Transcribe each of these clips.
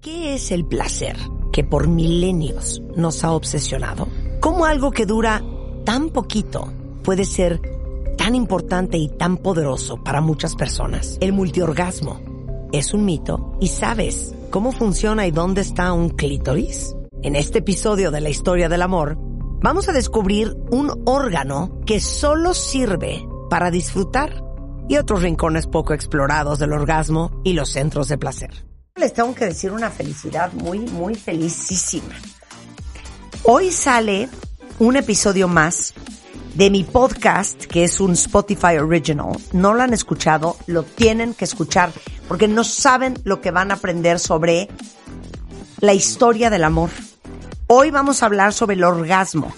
¿Qué es el placer que por milenios nos ha obsesionado? ¿Cómo algo que dura tan poquito puede ser tan importante y tan poderoso para muchas personas? El multiorgasmo es un mito y sabes cómo funciona y dónde está un clítoris. En este episodio de la historia del amor, vamos a descubrir un órgano que solo sirve para disfrutar y otros rincones poco explorados del orgasmo y los centros de placer les tengo que decir una felicidad muy, muy felicísima. Hoy sale un episodio más de mi podcast, que es un Spotify Original. No lo han escuchado, lo tienen que escuchar, porque no saben lo que van a aprender sobre la historia del amor. Hoy vamos a hablar sobre el orgasmo.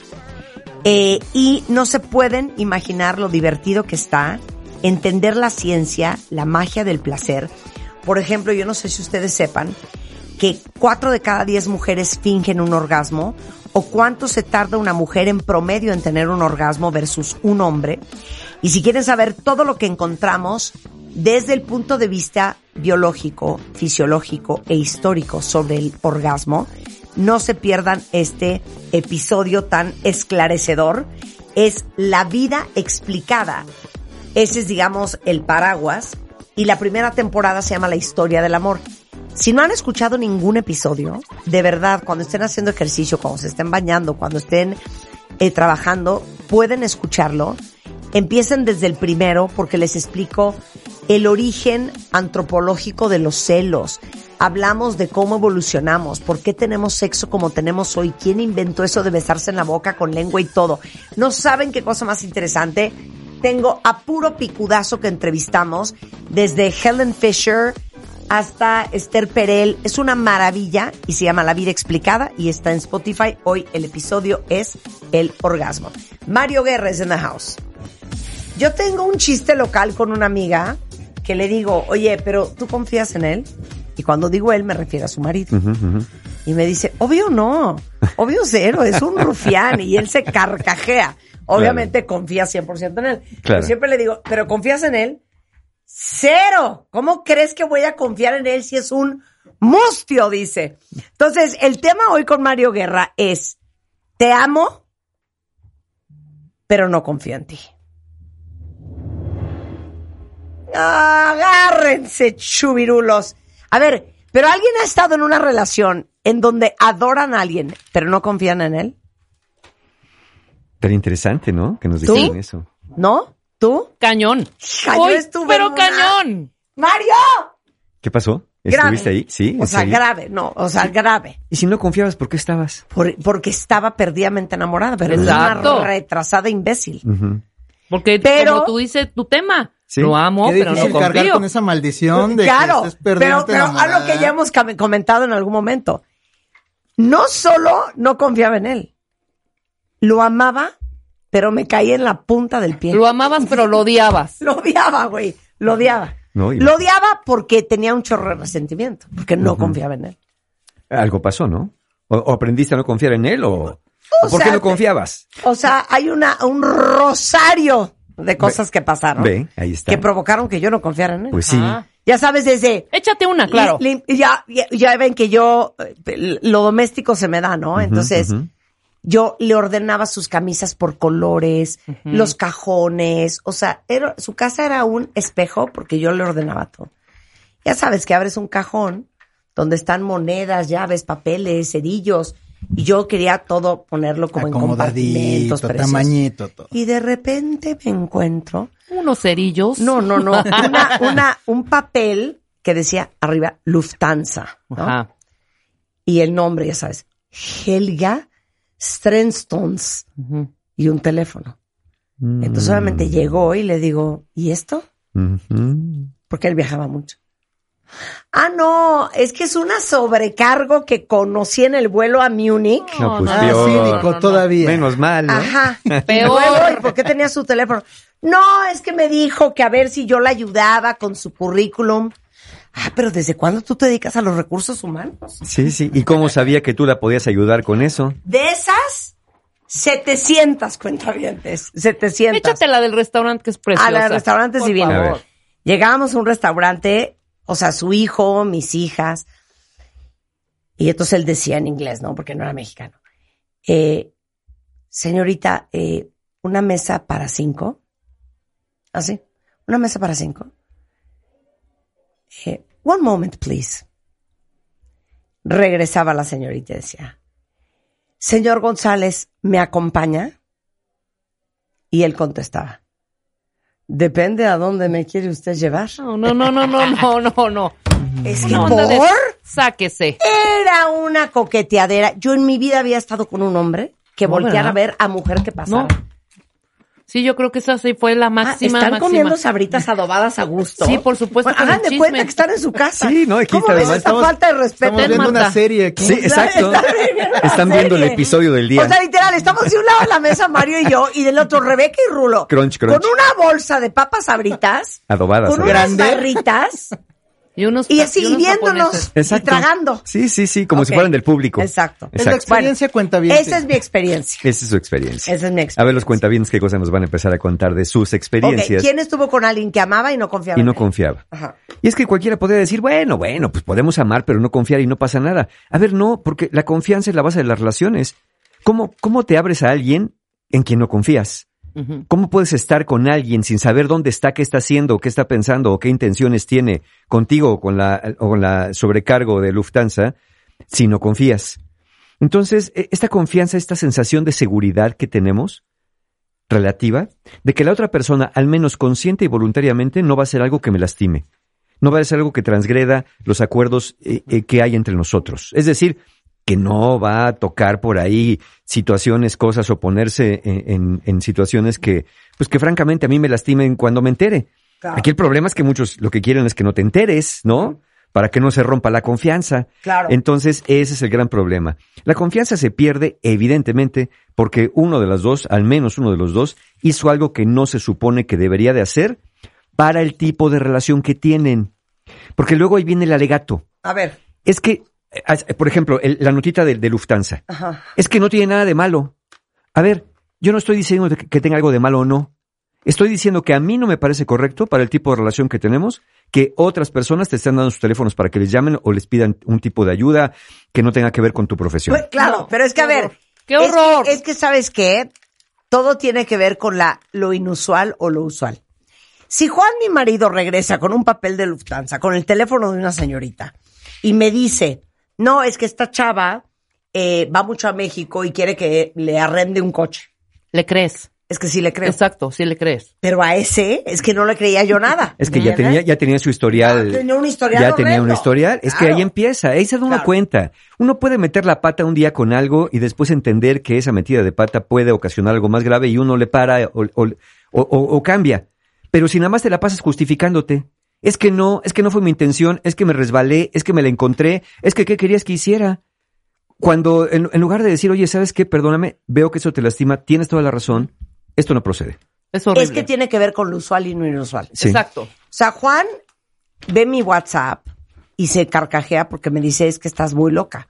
Eh, y no se pueden imaginar lo divertido que está entender la ciencia, la magia del placer por ejemplo, yo no sé si ustedes sepan que cuatro de cada diez mujeres fingen un orgasmo o cuánto se tarda una mujer en promedio en tener un orgasmo versus un hombre. Y si quieren saber todo lo que encontramos desde el punto de vista biológico, fisiológico e histórico sobre el orgasmo, no se pierdan este episodio tan esclarecedor. Es la vida explicada. Ese es, digamos, el paraguas y la primera temporada se llama La historia del amor. Si no han escuchado ningún episodio, de verdad, cuando estén haciendo ejercicio, cuando se estén bañando, cuando estén eh, trabajando, pueden escucharlo. Empiecen desde el primero porque les explico el origen antropológico de los celos. Hablamos de cómo evolucionamos, por qué tenemos sexo como tenemos hoy, quién inventó eso de besarse en la boca con lengua y todo. No saben qué cosa más interesante tengo a puro picudazo que entrevistamos, desde Helen Fisher hasta Esther Perel. Es una maravilla y se llama La Vida Explicada y está en Spotify. Hoy el episodio es El Orgasmo. Mario Guerra es en the house. Yo tengo un chiste local con una amiga que le digo, oye, pero ¿tú confías en él? Y cuando digo él me refiero a su marido. Y me dice, obvio no, obvio cero, es un rufián y él se carcajea. Obviamente confía 100% en él. Pero siempre le digo, ¿pero confías en él? Cero. ¿Cómo crees que voy a confiar en él si es un mustio? Dice. Entonces, el tema hoy con Mario Guerra es, te amo, pero no confío en ti. Agárrense, chubirulos. A ver, pero alguien ha estado en una relación en donde adoran a alguien, pero no confían en él. Pero interesante, ¿no? Que nos digan eso. ¿No? ¿Tú? Cañón. pero cañón. ¡Mario! ¿Qué pasó? ¿Estuviste ahí? Sí. O sea, grave, no, o sea, grave. Y si no confiabas, ¿por qué estabas? porque estaba perdidamente enamorada, pero es una retrasada imbécil. Porque como tú dices, tu tema. Lo amo, pero no confío. cargar con esa maldición de claro, que estés pero, pero algo que ya hemos comentado en algún momento. No solo no confiaba en él, lo amaba, pero me caí en la punta del pie. Lo amabas, pero lo odiabas. lo odiaba, güey. Lo odiaba. lo odiaba porque tenía un chorro de resentimiento, porque no confiaba en él. Algo pasó, ¿no? O, aprendiste a no confiar en él o, por qué no confiabas? O sea, hay una, un rosario de cosas que pasaron. Ve, ahí está. Que provocaron que yo no confiara en él. Pues sí. Ya sabes, desde... Échate una, claro. ya, ya, ven que yo, eh, lo doméstico se me da, ¿no? Entonces, yo le ordenaba sus camisas por colores, los cajones, o sea, era, su casa era un espejo porque yo le ordenaba todo. Ya sabes que abres un cajón donde están monedas, llaves, papeles, cerillos, y yo quería todo ponerlo como en compartimentos tamañito, todo. Y de repente me encuentro unos cerillos. No, no, no, una, una, un papel que decía arriba Lufthansa, Ajá. Y el nombre, ya sabes, Helga Strenstones y un teléfono. Entonces solamente mm. llegó y le digo, ¿y esto? Porque él viajaba mucho. Ah, no, es que es una sobrecargo que conocí en el vuelo a Múnich. No, pues Ah, peor. cínico todavía. Menos mal, ¿no? Ajá. Peor. ¿y por qué tenía su teléfono? No, es que me dijo que a ver si yo la ayudaba con su currículum. Ah, pero ¿desde cuándo tú te dedicas a los recursos humanos? Sí, sí. ¿Y cómo sabía que tú la podías ayudar con eso? De esas, 700 cuentavientes. 700. Échate la del restaurante que es preciosa. A la del restaurante es Por divino. A favor. ver. Llegábamos a un restaurante, o sea, su hijo, mis hijas. Y entonces él decía en inglés, ¿no? Porque no era mexicano. Eh, señorita, eh, una mesa para cinco. ¿Así? Una mesa para cinco. Eh, one moment, please. Regresaba la señorita y decía, señor González, ¿me acompaña? Y él contestaba, depende a dónde me quiere usted llevar. No, no, no, no, no, no, no, no. Es que onda de- por Sáquese. era una coqueteadera. Yo en mi vida había estado con un hombre que No, volteara ¿verdad? a ver a mujer que pasaba. No. Sí, yo creo que esa sí fue la Ah, máxima. están máxima. comiendo sabritas adobadas a gusto. Sí, por supuesto, Bueno, hagan de cuenta que están en su casa. Sí, no, aquí ¿Cómo está ves esta estamos- falta de respeto? Estamos viendo Marta. una serie aquí. Sí, exacto. Están viendo una Están viendo el episodio del día. O sea, literal, estamos de un lado de la mesa Mario y yo, y del otro Rebeca y Rulo. Crunch, crunch. Con una bolsa de papas sabritas. Adobadas. Con adobadas. unas barritas. Y unos Y y así, unos viéndonos y Exacto. tragando. Sí, sí, sí, como si fueran del público. Exacto. Es la Exacto. experiencia Bueno, cuenta bien. Esa es mi experiencia. Esa es su experiencia. Esa es mi A experiencia. ver los cuentavientes qué cosas nos van a empezar a contar de sus experiencias. ¿quién estuvo con alguien que amaba y no confiaba? y en no él? confiaba. Ajá. Y es que cualquiera podría decir, bueno, bueno, pues podemos amar, pero no confiar y no pasa nada. A ver, no, porque la confianza es la base de las relaciones. ¿Cómo, cómo te abres a alguien en quien no confías? ¿Cómo puedes estar con alguien sin saber dónde está, qué está haciendo, qué está pensando o qué intenciones tiene contigo o con la, o con sobrecargo de Lufthansa si no confías? Entonces, e- esta confianza, esta sensación de seguridad que tenemos, relativa, de que la otra persona, al menos consciente y voluntariamente, no va a hacer algo que me lastime. No va a ser algo que transgreda los acuerdos eh, eh, que hay entre nosotros. Es decir, que no va a tocar por ahí situaciones, cosas o ponerse en, en- en situaciones que, pues que francamente a mí me lastimen cuando me entere. Claro. Aquí el problema es que muchos lo que quieren es que no te enteres, ¿no? Para que no se rompa la confianza. Claro. Entonces, ese es el gran problema. La confianza se pierde, evidentemente, porque uno de los dos, al menos uno de los dos, hizo algo que no se supone que debería de hacer para el tipo de relación que tienen. Porque luego ahí viene el alegato. A ver. Es que, por ejemplo, el- la notita de, de Lufthansa. Ajá. Es que no tiene nada de malo. A ver, yo no estoy diciendo que que tenga algo de malo o no. Estoy diciendo que a mí no me parece correcto para el tipo de relación que tenemos que otras personas te estén dando sus teléfonos para que les llamen o les pidan un tipo de ayuda que no tenga que ver con tu profesión. Pues, claro, No, pero es que a qué ver. horror. ¡Qué es que- horror! Es que, sabes qué, todo tiene que ver con la lo inusual o lo usual. Si Juan, mi marido, regresa con un papel de Lufthansa, con el teléfono de una señorita, y me dice, no, es que esta chava eh, va mucho a México y quiere que le arrende un coche. Le crees. Es que sí le creo. Exacto, sí le crees. Pero a ese es que no le creía yo nada. Es que ya tenía, ya tenía su historial. Ya tenía un historial Ya tenía un historial. Es que ahí empieza, ahí se da uno Claro. cuenta. Uno puede meter la pata un día con algo y después entender que esa metida de pata puede ocasionar algo más grave y uno le para o, o- o- o- o cambia. Pero si nada más te la pasas justificándote, es que no, es que no fue mi intención, es que me resbalé, es que me la encontré, es que qué querías que hiciera. Cuando en, en lugar de decir, oye, ¿sabes qué? Perdóname, veo que eso te lastima, tienes toda la razón, esto no procede. Es horrible. Es que tiene que ver con lo usual y no inusual. Sí. Exacto. O sea, Juan ve mi WhatsApp y se carcajea porque me dice es que estás muy loca.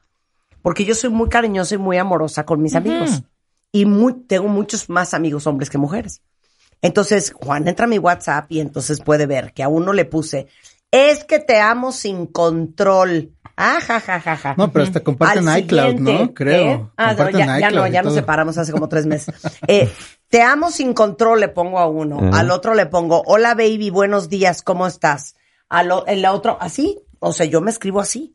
Porque yo soy muy cariñosa y muy amorosa con mis amigos. Y muy, tengo muchos más amigos hombres que mujeres. Entonces, Juan entra a mi WhatsApp y entonces puede ver que a uno le puse, es que te amo sin control. Ah, ja, ja, ja, ja. No, pero hasta comparten Al iCloud, ¿no? Creo. ¿eh? Ah, no, ya, ya no, ya nos separamos hace como tres meses. Eh, te amo sin control, le pongo a uno. Al otro le pongo, hola baby, buenos días, ¿cómo estás? Al el otro, así. O sea, yo me escribo así,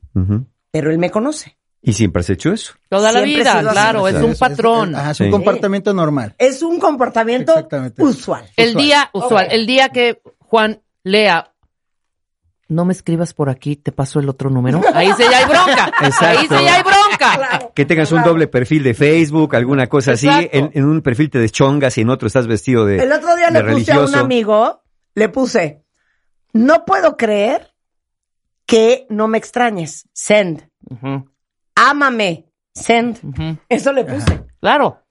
pero él me conoce. Y siempre has hecho eso. Toda la Siempre vida, claro, es un patrón. ajá, es un Sí. comportamiento normal. Es un comportamiento usual. El Usual. día usual, el día que Juan lea, no me escribas por aquí, te paso el otro número. Ahí sí ya hay bronca. Exacto. Ahí sí ya hay bronca. Que tengas un doble perfil de Facebook, alguna cosa así. En, en un perfil te deschongas y en otro estás vestido de El otro día le puse a un religioso. amigo, le puse, no puedo creer que no me extrañes. Send. Ujú, Ámame. Send. Eso le puse. Claro.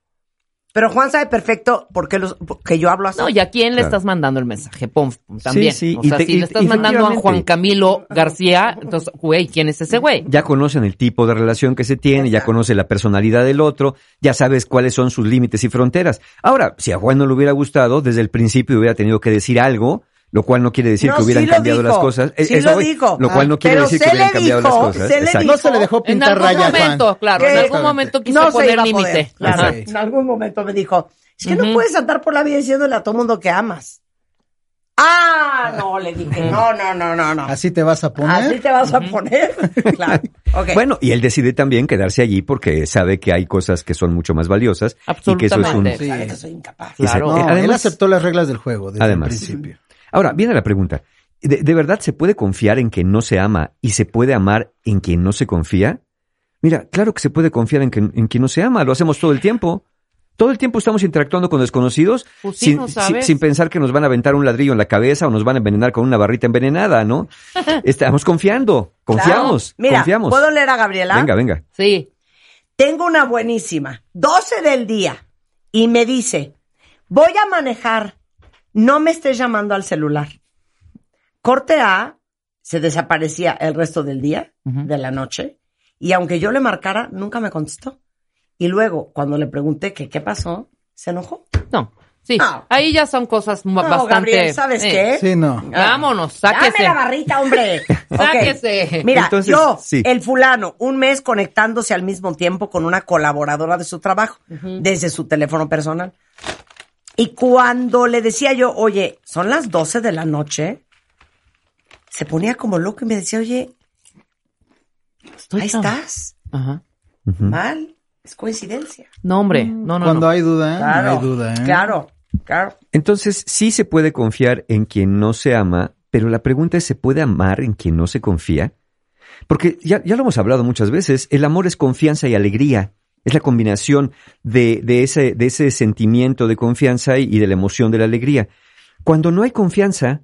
Pero Juan sabe perfecto por qué los, que yo hablo así. No, ¿y a quién le Claro. estás mandando el mensaje? Pum, también. sí, o y sea, te- si y- le estás mandando a. Juan Camilo García, entonces, güey, ¿quién es ese güey? Ya conocen el tipo de relación que se tiene, ya conoce la personalidad del otro, ya sabes cuáles son sus límites y fronteras. Ahora, si a Juan no le hubiera gustado, desde el principio hubiera tenido que decir algo, lo cual no quiere decir No, que hubieran sí cambiado dijo. las cosas. Eh, Sí eso lo dijo. Lo cual no quiere Pero decir que hubieran cambiado las cosas. se le Exacto. No se le dejó En pintar algún raya, momento, Juan. claro, en algún momento quiso no se poner límite. Claro. Sí. En algún momento me dijo, es que no puedes andar por la vida diciéndole a todo mundo que amas. Ah, no, le dije, no, no, no, no, no. Así te vas a Así poner. te vas a poner. claro. Bueno, y él decide también quedarse allí porque sabe que hay cosas que son mucho más valiosas y que eso es un... Absolutamente. Sí. Sabe que soy incapaz. Claro. No, él aceptó las reglas del juego desde Además. el principio. Ahora, viene la pregunta. ¿De, de verdad se puede confiar en quien no se ama y se puede amar en quien no se confía? Mira, claro que se puede confiar en, quien- en quien no se ama, lo hacemos todo el tiempo. Todo el tiempo estamos interactuando con desconocidos Pues sí, sin, no sin- sabes. sin pensar que nos van a aventar un ladrillo en la cabeza o nos van a envenenar con una barrita envenenada, ¿no? Estamos confiando, confiamos, Claro. Mira, confiamos. ¿puedo leer a Gabriela? Venga, venga. Sí. Tengo una buenísima. 12 del día. Y me dice, voy a manejar. No me estés llamando al celular. Corte A, se desaparecía el resto del día, de la noche. Y aunque yo le marcara, nunca me contestó. Y luego, cuando le pregunté que qué pasó, se enojó. No. Sí. No. Ahí ya son cosas No, bastante. Gabriel, ¿sabes eh, qué? Sí, no. Vámonos, Dame sáquese. la barrita, hombre. Sáquese. Mira, Entonces, yo, sí. el fulano, un mes conectándose al mismo tiempo con una colaboradora de su trabajo, desde su teléfono personal. Y cuando le decía yo, oye, son las 12 de la noche, se ponía como loco y me decía, oye, Estoy ahí estás, Ajá. Mal, es coincidencia. No, hombre. No, no, Cuando no. hay duda, Claro, no hay duda. ¿eh? claro, claro. Entonces, sí se puede confiar en quien no se ama, pero la pregunta es, ¿se puede amar en quien no se confía? Porque ya, ya lo hemos hablado muchas veces, el amor es confianza y alegría. Es la combinación de, ese, sentimiento de confianza y, de la emoción de la alegría. Cuando no hay confianza,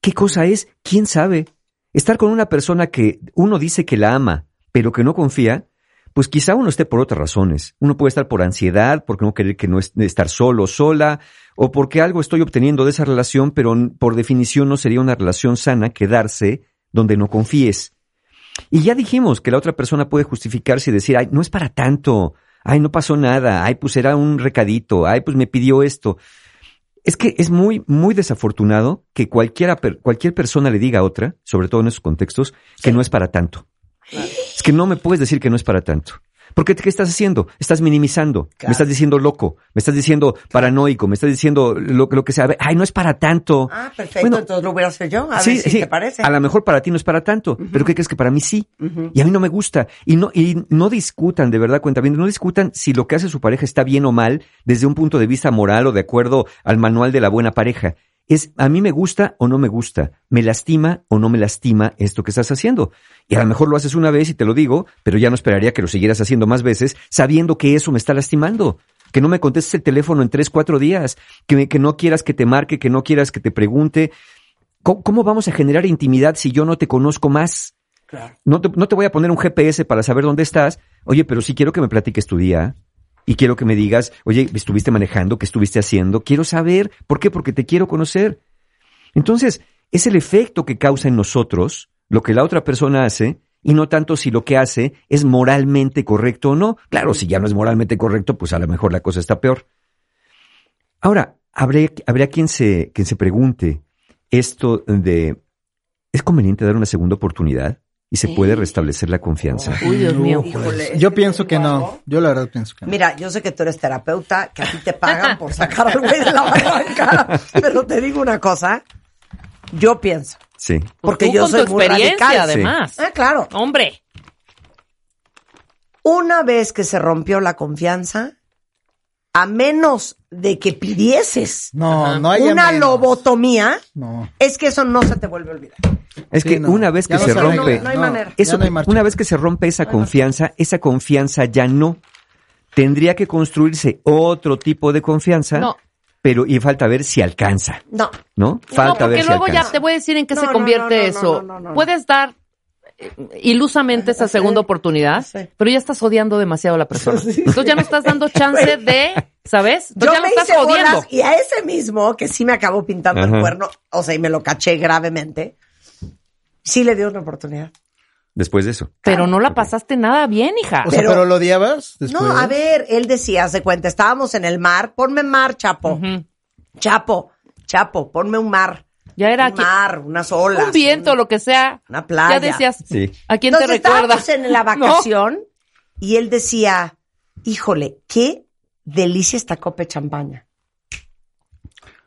¿qué cosa es? ¿Quién sabe? Estar con una persona que uno dice que la ama, pero que no confía, pues quizá uno esté por otras razones. Uno puede estar por ansiedad, porque no querer que no es, estar solo o sola, o porque algo estoy obteniendo de esa relación, pero por definición no sería una relación sana quedarse donde no confíes. Y ya dijimos que la otra persona puede justificarse y decir, ay, no es para tanto, ay, no pasó nada, ay, pues era un recadito, ay, pues me pidió esto. Es que es muy, muy desafortunado que cualquiera, cualquier persona le diga a otra, sobre todo en esos contextos, que no es para tanto. Es que no me puedes decir que no es para tanto. Porque ¿qué estás haciendo? Estás minimizando, Claro. me estás diciendo loco, me estás diciendo paranoico, me estás diciendo lo, lo que sea. Ay, no es para tanto. Ah, perfecto, Bueno, entonces lo voy a hacer yo, a sí, ver si sí, te parece. A lo mejor para ti no es para tanto, pero ¿qué crees que para mí sí? Y a mí no me gusta. Y no, y no discutan, de verdad, cuenta bien, no discutan si lo que hace su pareja está bien o mal desde un punto de vista moral o de acuerdo al manual de la buena pareja. Es a mí me gusta o no me gusta, me lastima o no me lastima esto que estás haciendo. Y a lo mejor lo haces una vez y te lo digo, pero ya no esperaría que lo siguieras haciendo más veces, sabiendo que eso me está lastimando. Que no me contestes el teléfono en tres, cuatro días, que, me- que no quieras que te marque, que no quieras que te pregunte. ¿Cómo, cómo vamos a generar intimidad si yo no te conozco más? Claro. No te, no te voy a poner un GPS para saber dónde estás. Oye, pero sí quiero que me platiques tu día. Y quiero que me digas, oye, estuviste manejando, qué estuviste haciendo. Quiero saber. ¿Por qué? Porque te quiero conocer. Entonces, es el efecto que causa en nosotros lo que la otra persona hace y no tanto si lo que hace es moralmente correcto o no. Claro, si ya no es moralmente correcto, pues a lo mejor la cosa está peor. Ahora, habría quien, se, quien se pregunte esto de, ¿es conveniente dar una segunda oportunidad? ¿Y se puede restablecer la confianza? Uy, Dios mío. Híjole, Yo pienso que no. Yo la verdad pienso que no. Mira, yo sé que tú eres terapeuta, que a ti te pagan por sacar al güey de la barranca, pero te digo una cosa, yo pienso, Sí. porque Tú yo con soy tu muy experiencia, radical. además. Ah, claro. Hombre. Una vez que se rompió la confianza, a menos de que pidieses No, no hay una menos. lobotomía, No. es que eso no se te vuelve a olvidar. Es Sí, que no. una vez que Ya se rompe, no hay manera. eso, hay una vez que se rompe esa confianza, esa confianza ya no. Tendría que construirse otro tipo de confianza, No. pero y falta ver si alcanza, No. ¿no? no, Falta porque ver si luego ya alcanza. te voy a decir en qué No, se no, convierte no, no, eso. no, no, no. Puedes dar ilusamente esa segunda oportunidad, pero ya estás odiando demasiado a la persona. Entonces ya no estás dando chance de, ¿sabes? Entonces Yo ya no me estás bolas y a ese mismo, que sí me acabó pintando el cuerno, o sea, y me lo caché gravemente, sí le dio una oportunidad. Después de eso. Pero no la pasaste nada bien, hija. O sea, Pero- pero lo odiabas después. No, a ver, él decía, se cuenta, estábamos en el mar, ponme mar, Chapo. Chapo, Chapo, ponme un mar. Ya era un mar, unas olas. un viento, lo que sea. una playa. Ya decías, Sí. ¿a quién Entonces te recuerda? estábamos en la No. vacación y él decía, híjole, qué delicia esta copa de champaña.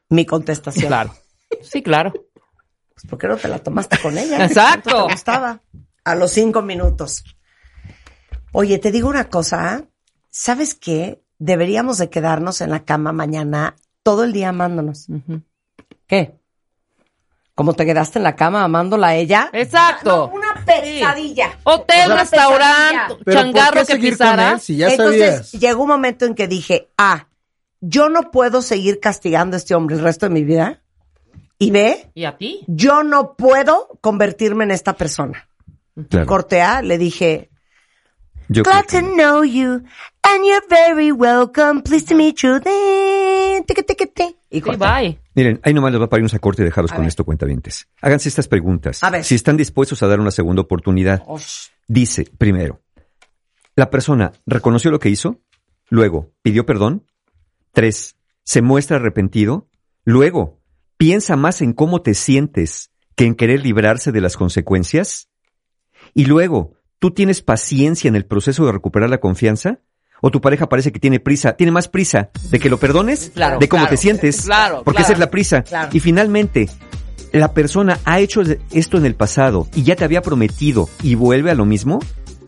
Mi contestación. Claro. Sí, claro. Pues, ¿por qué no te la tomaste con ella? Exacto. ¿Cuánto te gustaba? A los cinco minutos. Oye, te digo una cosa. ¿eh? ¿Sabes qué? Deberíamos de quedarnos en la cama mañana todo el día amándonos. ¿Qué? ¿Cómo te quedaste en la cama amándola a ella? Exacto. No, una pesadilla. Hotel, Una restaurante, pesadilla. Pero changarro ¿por qué que pisara. él si ya Entonces sabías? llegó un momento en que dije, ah, yo no puedo seguir castigando a este hombre el resto de mi vida. Y ve, ¿Y a ti? yo no puedo convertirme en esta persona. Claro. Corte A, le dije, Yo glad to know you, and you're very welcome, pleased to meet you. Te, te, te, te, te. Y Sí, corté. bye. Miren, ahí nomás les va a parir un corte y dejaros A con ver. esto, cuentavientes. Háganse estas preguntas. A ver. Si están dispuestos a dar una segunda oportunidad. Osh. Dice, primero, la persona reconoció lo que hizo, luego pidió perdón, tres, se muestra arrepentido, luego piensa más en cómo te sientes que en querer librarse de las consecuencias, y luego tú tienes paciencia en el proceso de recuperar la confianza, o tu pareja parece que tiene prisa, tiene más prisa de que lo perdones, Claro, de cómo claro. te sientes, Claro, porque claro. esa es la prisa. Claro. Y finalmente, la persona ha hecho esto en el pasado y ya te había prometido y vuelve a lo mismo,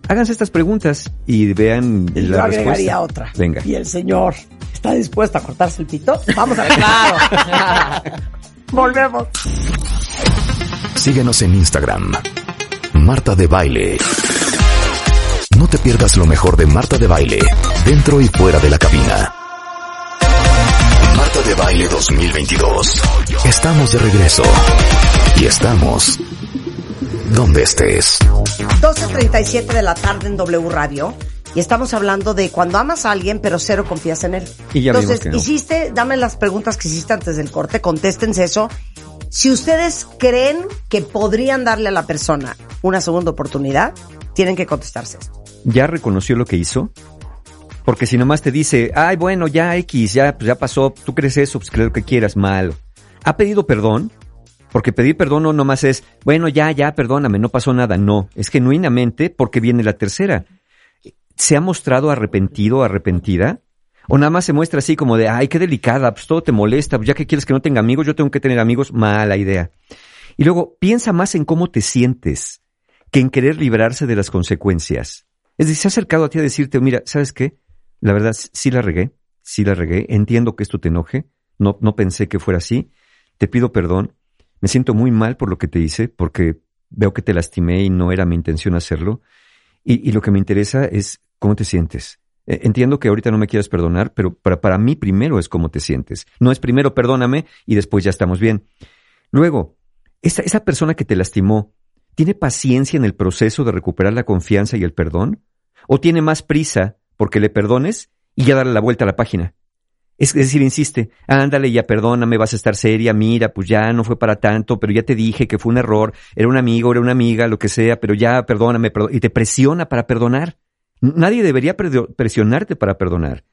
háganse estas preguntas y vean Y yo la agregaría respuesta. otra. Venga. Y el señor está dispuesto a cortarse el pito. Vamos a ver. Claro. Volvemos. Síguenos en Instagram. Marta de Baile. No te pierdas lo mejor de Marta de Baile, dentro y fuera de la cabina. Marta de Baile 2022. Estamos de regreso. Y estamos donde estés. 12.37 de la tarde en W Radio. Y estamos hablando de cuando amas a alguien, pero cero confías en él. Y ya vimos Entonces, que no. hiciste, dame las preguntas que hiciste antes del corte, contéstense eso. Si ustedes creen que podrían darle a la persona una segunda oportunidad, tienen que contestarse esto. ¿Ya reconoció lo que hizo? Porque si nomás te dice, ay, bueno, ya X, ya, pues ya pasó, tú crees eso, pues creo que quieras, mal. ¿Ha pedido perdón? Porque pedir perdón no nomás es, bueno, ya, ya, perdóname, no pasó nada. No, es genuinamente porque viene la tercera. ¿Se ha mostrado arrepentido, arrepentida? ¿O nada más se muestra así como de, ay, qué delicada, pues todo te molesta, pues ya que quieres que no tenga amigos, yo tengo que tener amigos? Mala idea. Y luego, piensa más en cómo te sientes que en querer librarse de las consecuencias. Es decir, se ha acercado a ti a decirte, mira, ¿sabes qué? La verdad, sí la regué, sí la regué, entiendo que esto te enoje, no, no pensé que fuera así, te pido perdón, me siento muy mal por lo que te hice, porque veo que te lastimé y no era mi intención hacerlo, y, y lo que me interesa es cómo te sientes. Eh, Entiendo que ahorita no me quieras perdonar, pero para, para mí primero es cómo te sientes. No es primero perdóname y después ya estamos bien. Luego, esa, esa persona que te lastimó, ¿tiene paciencia en el proceso de recuperar la confianza y el perdón? ¿O tiene más prisa porque le perdones y ya darle la vuelta a la página? Es, decir, insiste, ándale, ya perdóname, vas a estar seria, mira, pues ya no fue para tanto, pero ya te dije que fue un error, era un amigo, era una amiga, lo que sea, pero ya perdóname, perdón, y te presiona para perdonar. Nadie debería pre- presionarte para perdonar.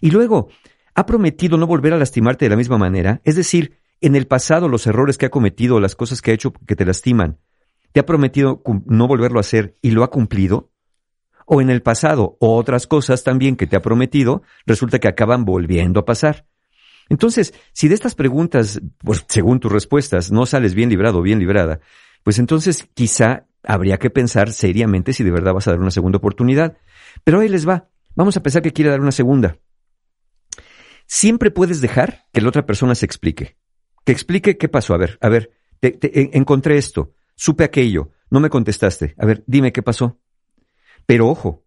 Y luego, ha prometido no volver a lastimarte de la misma manera, es decir, en el pasado los errores que ha cometido, las cosas que ha hecho que te lastiman, ¿te ha prometido no volverlo a hacer y lo ha cumplido? O en el pasado, otras cosas también que te ha prometido, resulta que acaban volviendo a pasar. Entonces, si de estas preguntas, pues, según tus respuestas, no sales bien librado o bien librada, pues entonces quizá habría que pensar seriamente si de verdad vas a dar una segunda oportunidad. Pero ahí les va. Vamos a pensar que quiere dar una segunda. Siempre puedes dejar que la otra persona se explique. Que explique qué pasó. A ver, a ver, te- te- en- encontré esto, supe aquello, no me contestaste. A ver, dime qué pasó. Pero ojo,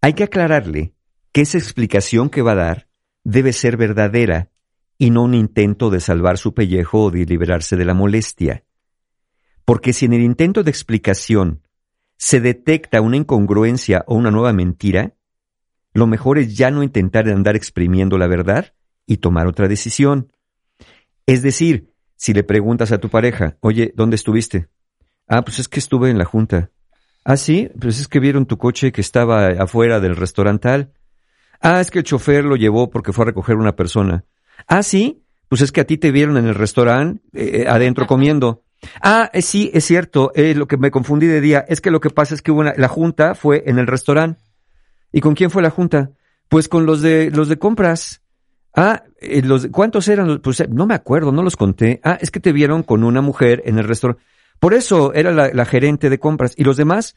hay que aclararle que esa explicación que va a dar debe ser verdadera y no un intento de salvar su pellejo o de liberarse de la molestia. Porque si en el intento de explicación se detecta una incongruencia o una nueva mentira, lo mejor es ya no intentar andar exprimiendo la verdad y tomar otra decisión. Es decir, si le preguntas a tu pareja, oye, ¿dónde estuviste? Ah, pues es que estuve en la junta. Ah, sí, pues es que vieron tu coche que estaba afuera del restaurante tal. Ah, es que el chofer lo llevó porque fue a recoger una persona. Ah, sí, pues es que a ti te vieron en el restaurante eh, adentro comiendo. Ah, eh, sí, es cierto, eh, lo que me confundí de día, es que lo que pasa es que hubo una, la junta fue en el restaurante. ¿Y con quién fue la junta? Pues con los de los de compras. Ah, eh, los, ¿cuántos eran? Pues eh, no me acuerdo, no los conté. Ah, es que te vieron con una mujer en el restaurante. Por eso era la, la gerente de compras. ¿Y los demás?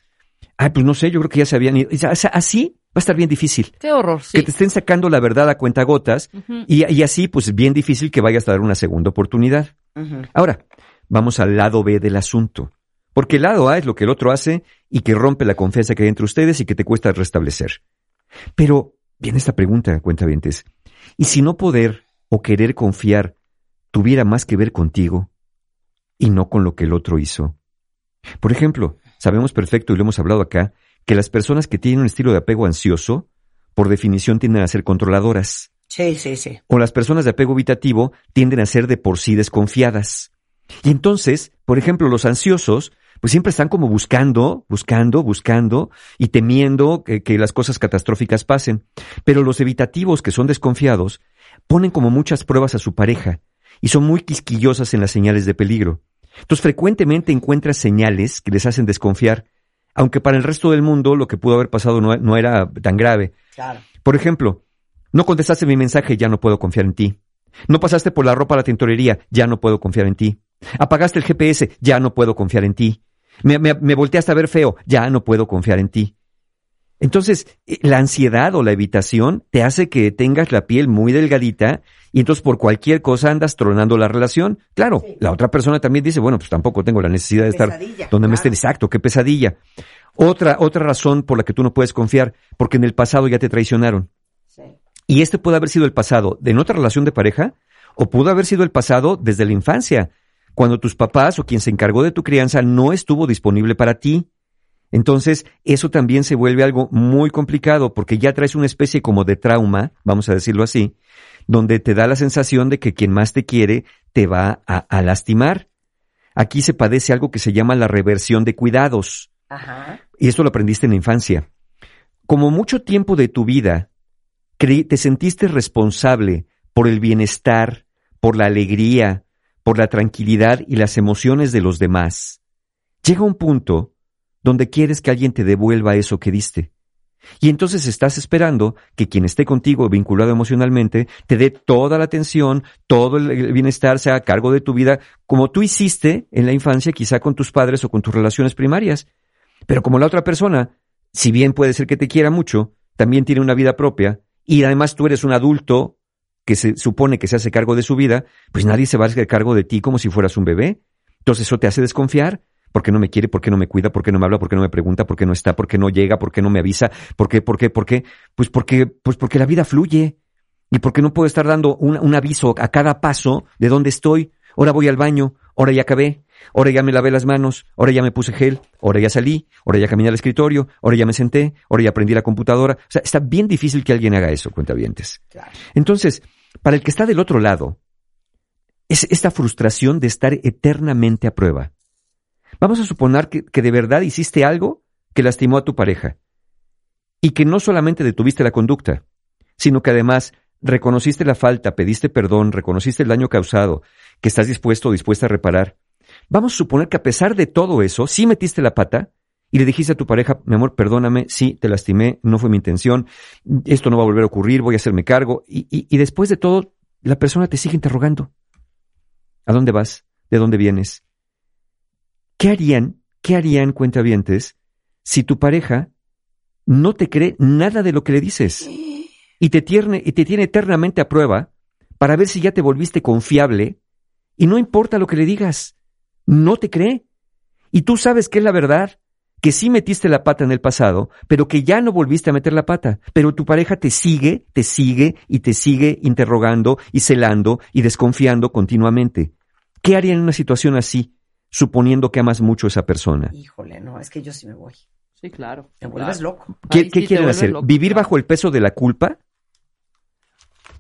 Ah, pues no sé, yo creo que ya se habían ido. O sea, así va a estar bien difícil. Qué horror, sí. Que te estén sacando la verdad a cuentagotas y así, pues bien difícil que vayas a dar una segunda oportunidad. Ahora, vamos al lado B del asunto. Porque el lado A es lo que el otro hace y que rompe la confianza que hay entre ustedes y que te cuesta restablecer. Pero viene esta pregunta, cuentavientes. ¿Y si no poder o querer confiar tuviera más que ver contigo y no con lo que el otro hizo? Por ejemplo, sabemos perfecto, y lo hemos hablado acá, que las personas que tienen un estilo de apego ansioso, por definición tienden a ser controladoras. Sí, sí, sí. O las personas de apego evitativo tienden a ser de por sí desconfiadas. Y entonces, por ejemplo, los ansiosos, pues siempre están como buscando, buscando, buscando y temiendo que, que las cosas catastróficas pasen. Pero los evitativos, que son desconfiados, ponen como muchas pruebas a su pareja y son muy quisquillosas en las señales de peligro. Entonces frecuentemente encuentras señales que les hacen desconfiar, aunque para el resto del mundo lo que pudo haber pasado no, no era tan grave. Claro. Por ejemplo, no contestaste mi mensaje, ya no puedo confiar en ti. No pasaste por la ropa a la tintorería, ya no puedo confiar en ti. Apagaste el GPS, ya no puedo confiar en ti. Me, me, me volteaste a ver feo, ya no puedo confiar en ti. Entonces, eh, la ansiedad o la evitación te hace que tengas la piel muy delgadita y entonces por cualquier cosa andas tronando la relación. Claro, la otra persona también dice, bueno, pues tampoco tengo la necesidad de estar donde me estén exacto, qué pesadilla. Otra, otra razón por la que tú no puedes confiar, porque en el pasado ya te traicionaron. Y este puede haber sido el pasado de en otra relación de pareja o pudo haber sido el pasado desde la infancia, cuando tus papás o quien se encargó de tu crianza no estuvo disponible para ti. Entonces, eso también se vuelve algo muy complicado porque ya traes una especie como de trauma, vamos a decirlo así, donde te da la sensación de que quien más te quiere te va a, a lastimar. Aquí se padece algo que se llama la reversión de cuidados. Ajá. Y esto lo aprendiste en la infancia. Como mucho tiempo de tu vida te sentiste responsable por el bienestar, por la alegría, por la tranquilidad y las emociones de los demás, llega un punto donde quieres que alguien te devuelva eso que diste. Y entonces estás esperando que quien esté contigo vinculado emocionalmente te dé toda la atención, todo el- bienestar sea a cargo de tu vida, como tú hiciste en la infancia, quizá con tus padres o con tus relaciones primarias. Pero como la otra persona, si bien puede ser que te quiera mucho, también tiene una vida propia y además tú eres un adulto que se supone que se hace cargo de su vida, pues nadie se va a hacer cargo de ti como si fueras un bebé. Entonces eso te hace desconfiar. ¿Por qué no me quiere? ¿Por qué no me cuida? ¿Por qué no me habla? ¿Por qué no me pregunta? ¿Por qué no está? ¿Por qué no llega? ¿Por qué no me avisa? ¿Por qué? ¿Por qué? ¿Por qué? Pues porque, pues porque la vida fluye. Y porque no puedo estar dando un, un aviso a cada paso de dónde estoy. Ahora voy al baño, ahora ya acabé, ahora ya me lavé las manos, ahora ya me puse gel, ahora ya salí, ahora ya caminé al escritorio, ahora ya me senté, ahora ya aprendí la computadora. O sea, está bien difícil que alguien haga eso, cuentavientes. Entonces, para el que está del otro lado, es esta frustración de estar eternamente a prueba. Vamos a suponer que, de verdad hiciste algo que lastimó a tu pareja y que no solamente detuviste la conducta, sino que además reconociste la falta, pediste perdón, reconociste el daño causado, que estás dispuesto o dispuesta a reparar. Vamos a suponer que a pesar de todo eso, sí metiste la pata y le dijiste a tu pareja, mi amor, perdóname, sí, te lastimé, no fue mi intención, esto no va a volver a ocurrir, voy a hacerme cargo. Y después de todo, la persona te sigue interrogando. ¿A dónde vas? ¿De dónde vienes? ¿Qué harían, qué harían cuentavientes si tu pareja no te cree nada de lo que le dices y te tiene, y te tiene eternamente a prueba para ver si ya te volviste confiable y no importa lo que le digas, no te cree. Y tú sabes que es la verdad, que sí metiste la pata en el pasado, pero que ya no volviste a meter la pata, pero tu pareja te sigue, te sigue y te sigue interrogando y celando y desconfiando continuamente. ¿Qué harían en una situación así? Suponiendo que amas mucho a esa persona. Híjole, no, es que yo sí me voy. Sí, claro. Me vuelves claro. loco. ¿Qué, Ahí qué sí te quieren hacer? loco, ¿Vivir claro. bajo el peso de la culpa?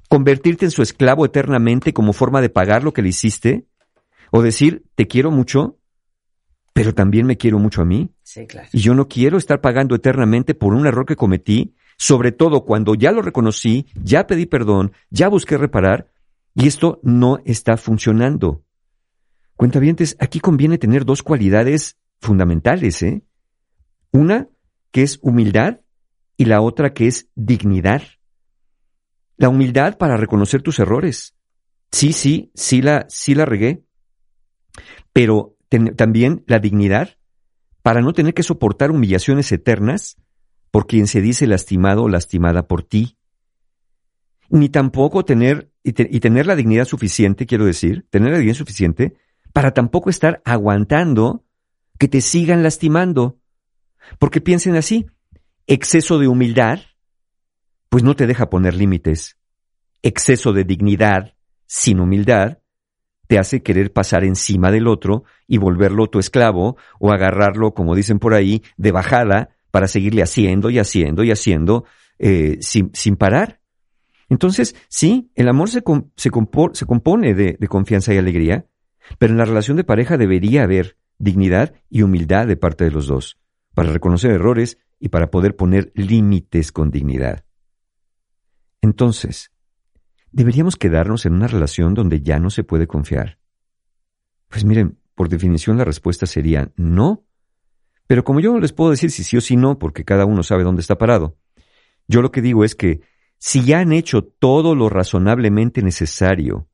¿Convertirte en su esclavo eternamente como forma de pagar lo que le hiciste? ¿O decir, te quiero mucho, pero también me quiero mucho a mí? Sí, claro. Y yo no quiero estar pagando eternamente por un error que cometí, sobre todo cuando ya lo reconocí, ya pedí perdón, ya busqué reparar, y esto no está funcionando. Cuentavientes, aquí conviene tener dos cualidades fundamentales, ¿eh? Una que es humildad y la otra que es dignidad. La humildad para reconocer tus errores. Sí, sí, sí la, sí la regué. Pero también la dignidad para no tener que soportar humillaciones eternas por quien se dice lastimado o lastimada por ti. Ni tampoco tener, y, y tener la dignidad suficiente, quiero decir, tener la dignidad suficiente para tampoco estar aguantando que te sigan lastimando. Porque piensen así, exceso de humildad, pues no te deja poner límites. Exceso de dignidad, sin humildad, te hace querer pasar encima del otro y volverlo tu esclavo o agarrarlo, como dicen por ahí, de bajada para seguirle haciendo y haciendo y haciendo eh, sin, sin parar. Entonces, sí, el amor se, com- se, se compone de confianza y alegría, pero en la relación de pareja debería haber dignidad y humildad de parte de los dos, para reconocer errores y para poder poner límites con dignidad. Entonces, ¿deberíamos quedarnos en una relación donde ya no se puede confiar? Pues miren, por definición la respuesta sería no. Pero como yo no les puedo decir si sí o si no, porque cada uno sabe dónde está parado, yo lo que digo es que si ya han hecho todo lo razonablemente necesario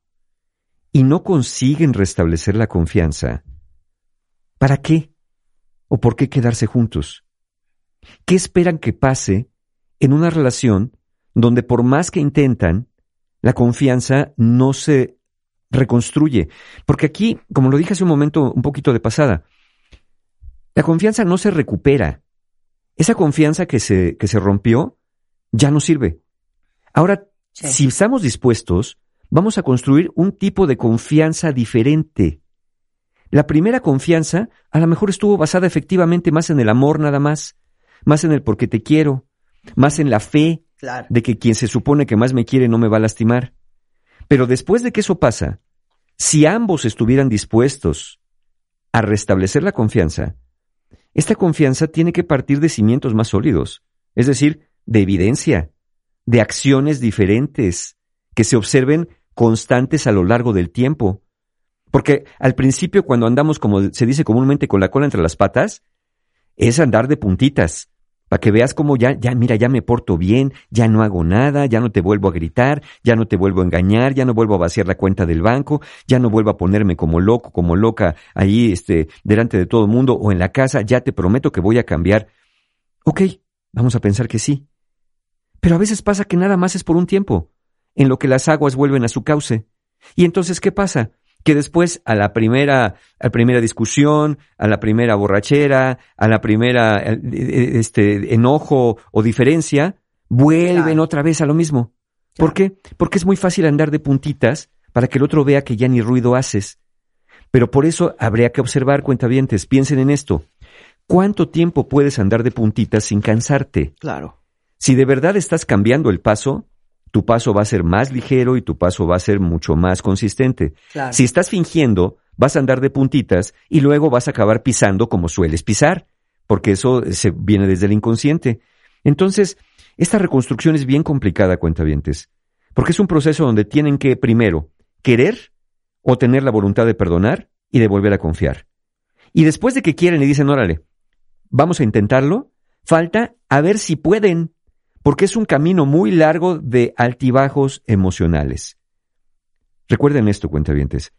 y no consiguen restablecer la confianza, ¿para qué? ¿O por qué quedarse juntos? ¿Qué esperan que pase en una relación donde por más que intentan, la confianza no se reconstruye? Porque aquí, como lo dije hace un momento, un poquito de pasada, la confianza no se recupera. Esa confianza que se, que se rompió ya no sirve. Ahora, Sí. si estamos dispuestos, vamos a construir un tipo de confianza diferente. La primera confianza a lo mejor estuvo basada efectivamente más en el amor nada más, más en el porque te quiero, más en la fe Claro. de que quien se supone que más me quiere no me va a lastimar. Pero después de que eso pasa, si ambos estuvieran dispuestos a restablecer la confianza, esta confianza tiene que partir de cimientos más sólidos, es decir, de evidencia, de acciones diferentes, que se observen constantes a lo largo del tiempo. Porque al principio, cuando andamos, como se dice comúnmente, con la cola entre las patas, es andar de puntitas, para que veas cómo ya, ya, mira, ya me porto bien, ya no hago nada, ya no te vuelvo a gritar, ya no te vuelvo a engañar, ya no vuelvo a vaciar la cuenta del banco, ya no vuelvo a ponerme como loco, como loca ahí, este, delante de todo el mundo o en la casa, ya te prometo que voy a cambiar. Ok, vamos a pensar que sí. Pero a veces pasa que nada más es por un tiempo, en lo que las aguas vuelven a su cauce. Y entonces, ¿qué pasa? Que después, a la primera, a la primera discusión, a la primera borrachera, a la primera eh, eh, este, enojo o diferencia, vuelven Claro. otra vez a lo mismo. ¿Por qué? Porque es muy fácil andar de puntitas para que el otro vea que ya ni ruido haces. Pero por eso habría que observar, cuentavientes, piensen en esto. ¿Cuánto tiempo puedes andar de puntitas sin cansarte? Claro. Si de verdad estás cambiando el paso, tu paso va a ser más ligero y tu paso va a ser mucho más consistente. Claro. Si estás fingiendo, vas a andar de puntitas y luego vas a acabar pisando como sueles pisar, porque eso se viene desde el inconsciente. Entonces, esta reconstrucción es bien complicada, cuentavientes, porque es un proceso donde tienen que, primero, querer o tener la voluntad de perdonar y de volver a confiar. Y después de que quieren y dicen, órale, vamos a intentarlo, falta a ver si pueden, porque es un camino muy largo de altibajos emocionales. Recuerden esto, cuentavientes.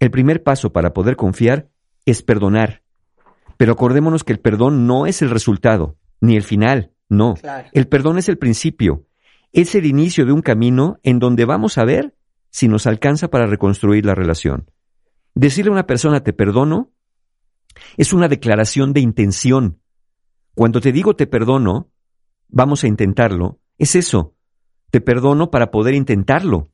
El primer paso para poder confiar es perdonar. Pero acordémonos que el perdón no es el resultado, ni el final, no. Claro. El perdón es el principio. Es el inicio de un camino en donde vamos a ver si nos alcanza para reconstruir la relación. Decirle a una persona te perdono es una declaración de intención. Cuando te digo te perdono, vamos a intentarlo, es eso. Te perdono para poder intentarlo.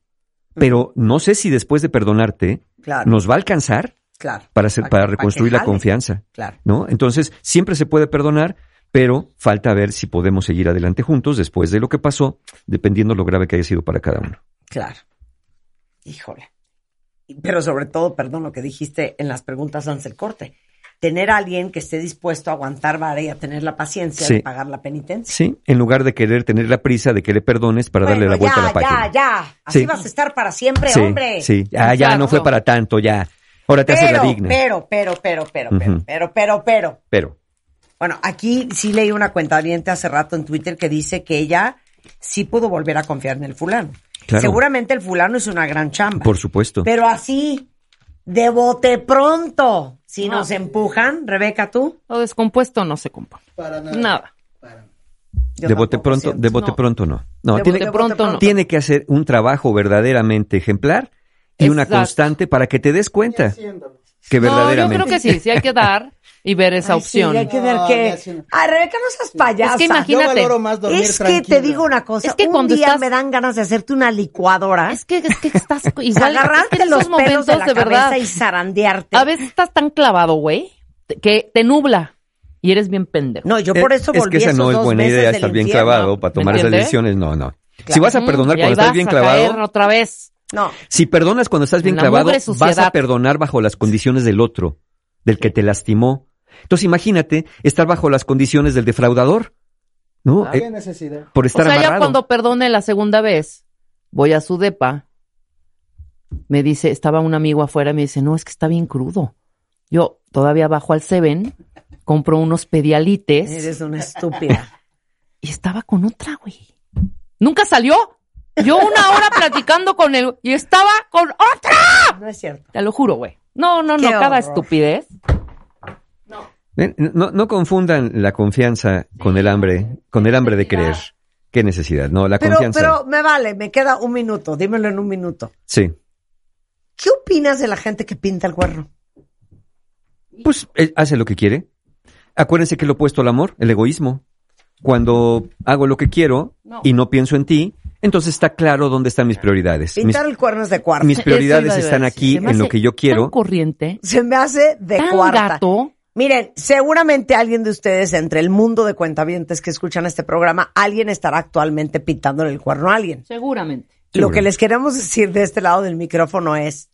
Pero no sé si después de perdonarte Claro. nos va a alcanzar Claro. para, para reconstruir la confianza. Claro. ¿no? Entonces, siempre se puede perdonar, pero falta ver si podemos seguir adelante juntos después de lo que pasó, dependiendo lo grave que haya sido para cada uno. Claro. Híjole. Pero sobre todo, perdón, lo que dijiste en las preguntas antes del corte. Tener a alguien que esté dispuesto a aguantar vara y a tener la paciencia Sí. de pagar la penitencia. Sí, en lugar de querer tener la prisa de que le perdones para darle la Bueno, vuelta ya, a la página. Ya, ya. Así Sí. vas a estar para siempre, sí, hombre. sí, ah, ya no fue para tanto, ya. Ahora te haces Pero, la digna. pero, pero, pero, pero, pero, Ujú. pero, pero, pero. Pero, Bueno, aquí sí leí una cuenta hace rato en Twitter que dice que ella sí pudo volver a confiar en el fulano. Claro. Seguramente el fulano es una gran chamba. por supuesto. Pero así, de bote pronto, si No. nos empujan, Rebeca, tú. Lo descompuesto no se compone. Para nada. Nada. Yo de bote pronto, siento. de bote No. pronto no. No, De tiene, pronto no. tiene que hacer un trabajo verdaderamente ejemplar y una constante para que te des cuenta Haciéndolo. Que No, yo verdaderamente. creo que sí, sí hay que dar y ver esa Ay, sí, opción. hay que ver No, que. Ay, Rebeca, no seas payasa. Es que imagínate. más dormir Es que te digo una cosa, Es que un cuando día estás- me dan ganas de hacerte una licuadora, Es que, es que estás igual. agarrarte es que los esos pelos momentos de la de cabeza verdad. y zarandearte. A veces estás tan clavado, güey, que te nubla y eres bien pendejo. No, yo por Eh, eso es volví que esa no es buena idea estar bien infierno. clavado para ¿Me tomar esas decisiones. No, no. Si vas a perdonar y cuando estás vas bien a clavado, caer otra vez. No, si perdonas cuando estás bien En la clavado, vas a perdonar bajo las condiciones del otro, del que te lastimó. Entonces imagínate estar bajo las condiciones del defraudador, ¿no? ¿Qué Eh, necesidad? por O estar sea, ya cuando perdone la segunda vez, voy a su depa, me dice, estaba un amigo afuera y me dice, no, es que está bien crudo. Yo todavía bajo al Seven, compro unos pedialites eres una estúpida. y estaba con otra, güey. Nunca salió. Yo una hora platicando con él y estaba con otra. No es cierto. Te lo juro, güey. No, no, no, Qué cada horror. estupidez. No, no confundan la confianza con el hambre, con el hambre de creer. Qué necesidad, no, la Pero, confianza. pero me vale, me queda un minuto, dímelo en un minuto. Sí. ¿Qué opinas de la gente que pinta el cuerno? Pues él hace lo que quiere. Acuérdense que lo opuesto al amor, el egoísmo. Cuando hago lo que quiero No. y no pienso en ti, entonces está claro dónde están mis prioridades. Mis, Pintar el cuerno es de cuarta. mis prioridades están aquí en lo que yo quiero. Tan corriente, Se me hace de tan cuarta. gato. Miren, seguramente alguien de ustedes, entre el mundo de cuentavientes que escuchan este programa, alguien estará actualmente pintándole el cuerno a alguien. Seguramente. Lo que les queremos decir de este lado del micrófono es,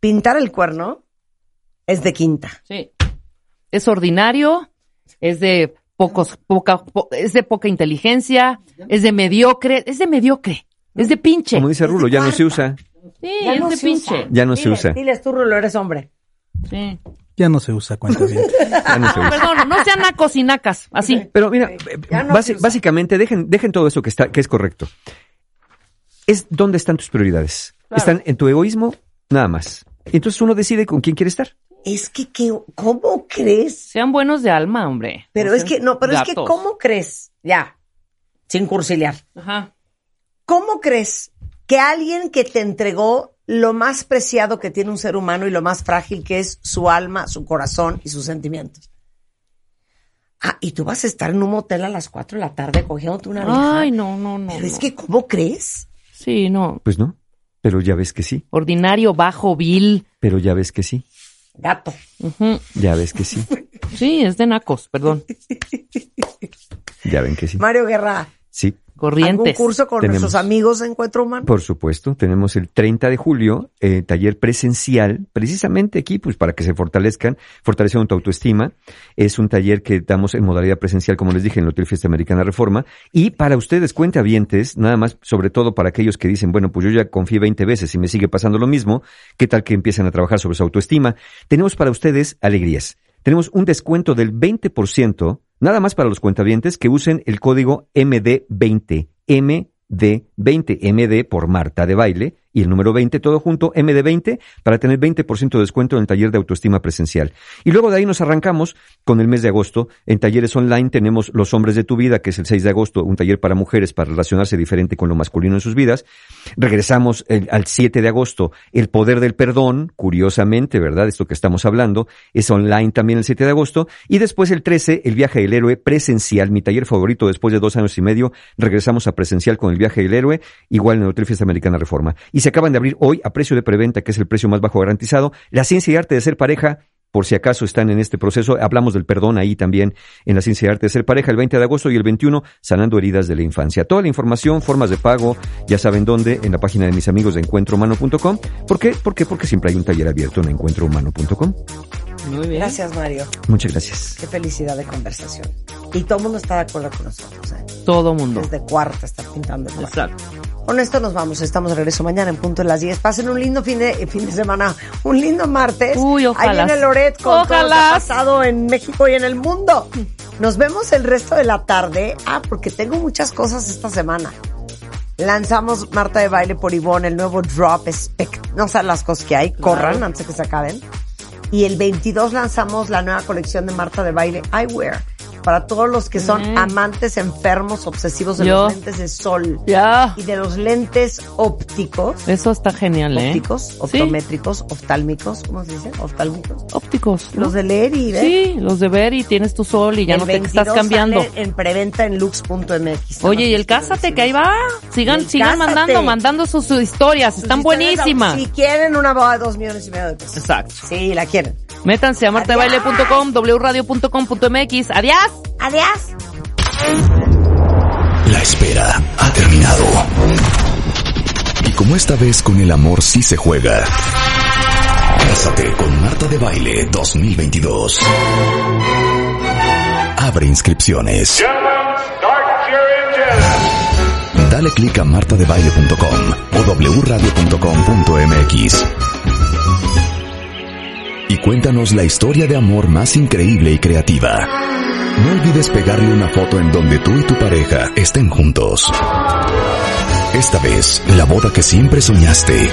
pintar el cuerno es de quinta. Sí. Es ordinario, es de pocos, poca, po- es de poca inteligencia, es de mediocre, es de mediocre, es de pinche. Como dice Rulo, ya no se usa. Sí, Ya es no de se pinche. usa. Ya no se usa. Diles tú, Rulo, eres hombre. Sí. Ya no se usa cuenta bien. Ya no se usa. Perdón, no sean nacos y nacas, así. Pero mira, eh, no básicamente dejen, dejen todo eso que está, que es correcto. Es dónde están tus prioridades. Claro. Están en tu egoísmo, nada más. Entonces uno decide con quién quiere estar. Es que, ¿qué- ¿cómo crees? Sean buenos de alma, hombre. Pero No es que, no, pero es que. ¿cómo crees? Ya, sin cursilear. Ajá. ¿Cómo crees que alguien que te entregó lo más preciado que tiene un ser humano y lo más frágil que es su alma, su corazón y sus sentimientos? Ah, y tú vas a estar en un motel a las 4 de la tarde cogiéndote una vieja. Ay, no, no, no. Pero es no. que, ¿cómo crees? Sí, no. Pues no. Pero ya ves que sí. Ordinario, bajo, vil. Pero ya ves que sí. Gato. Ya ves que sí. Sí, es de nacos, perdón. Ya ven que sí. Mario Guerra, Sí. ¿Algún Corrientes. curso con Tenemos. nuestros amigos de Encuentro Humano? Por supuesto, tenemos el 30 de julio, eh, taller presencial, precisamente aquí, pues para que se fortalezcan, fortalezcan tu autoestima. Es un taller que damos en modalidad presencial, como les dije, en el Hotel Fiesta Americana Reforma. Y para ustedes, cuentavientes, nada más, sobre todo para aquellos que dicen, bueno, pues yo ya confié 20 veces y me sigue pasando lo mismo, ¿qué tal que empiecen a trabajar sobre su autoestima? Tenemos para ustedes alegrías. Tenemos un descuento del 20%, nada más para los cuentavientes que usen el código MD20, MD20, MD por Marta de Baile, y el número 20, todo junto, MD20, para tener 20% de descuento en el taller de autoestima presencial. Y luego de ahí nos arrancamos con el mes de agosto. En talleres online tenemos Los Hombres de tu Vida, que es el 6 de agosto, un taller para mujeres para relacionarse diferente con lo masculino en sus vidas. Regresamos el- al 7 de agosto, El Poder del Perdón, curiosamente, ¿verdad? Esto que estamos hablando, es online también el 7 de agosto. Y después el 13, El Viaje del Héroe presencial, mi taller favorito después de dos años y medio. Regresamos a presencial con El Viaje del Héroe, igual en el Hotel Fiesta Americana Reforma. Y se acaban de abrir hoy a precio de preventa, que es el precio más bajo garantizado. La ciencia y arte de ser pareja, por si acaso están en este proceso, hablamos del perdón ahí también en la ciencia y arte de ser pareja, el 20 de agosto y el 21, sanando heridas de la infancia. Toda la información, formas de pago, ya saben dónde, en la página de mis amigos de encuentrohumano.com. ¿Por qué? ¿Por qué? Porque siempre hay un taller abierto en encuentrohumano.com. Muy bien. Gracias, Mario. Muchas gracias. Qué felicidad de conversación. Y todo el mundo está de acuerdo con nosotros. ¿eh? Todo mundo. Desde cuarta está pintando el. Exacto. Con esto nos vamos. Estamos de regreso mañana en punto de las 10. Pasen un lindo fin de, fin de semana, un lindo martes. Uy, ojalá. Ahí viene Loret con todo lo que ha pasado en México y en el mundo. Nos vemos el resto de la tarde. Ah, porque tengo muchas cosas esta semana. Lanzamos Marta de Baile por Ivonne, el nuevo drop. Spect no saben las cosas que hay. Corran antes de que se acaben. Y el 22 lanzamos la nueva colección de Marta de Baile Eyewear. Para todos los que son Mm. amantes enfermos, obsesivos de Yo. los lentes de sol Ya. y de los lentes ópticos. Eso está genial, ¿eh? Ópticos, Sí. optométricos, oftálmicos, ¿cómo se dice? Oftálmicos. Ópticos. ¿no? Los de leer y ver. Sí, los de ver y tienes tu sol y ya El no te 22 estás cambiando. sale en preventa en lux.mx. Oye, y el Cásate, que ahí va. Sigan, sigan Cásate. mandando, mandando sus, sus historias. Sus Están historias, buenísimas. Si quieren una boda de dos millones y medio de pesos. Exacto. Sí, la quieren. Métanse a martabaile.com, wradio.com.mx. Adiós. Adiós. La espera ha terminado. Y como esta vez con el amor sí se juega. Cásate con Marta de Baile 2022. Abre inscripciones. Dale clic a martadebaile.com o wradio.com.mx. Y cuéntanos la historia de amor más increíble y creativa. No olvides pegarle una foto en donde tú y tu pareja estén juntos. Esta vez, la boda que siempre soñaste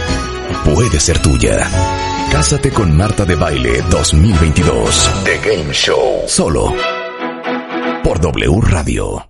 puede ser tuya. Cásate con Marta de Baile 2022. The Game Show. Solo por W Radio.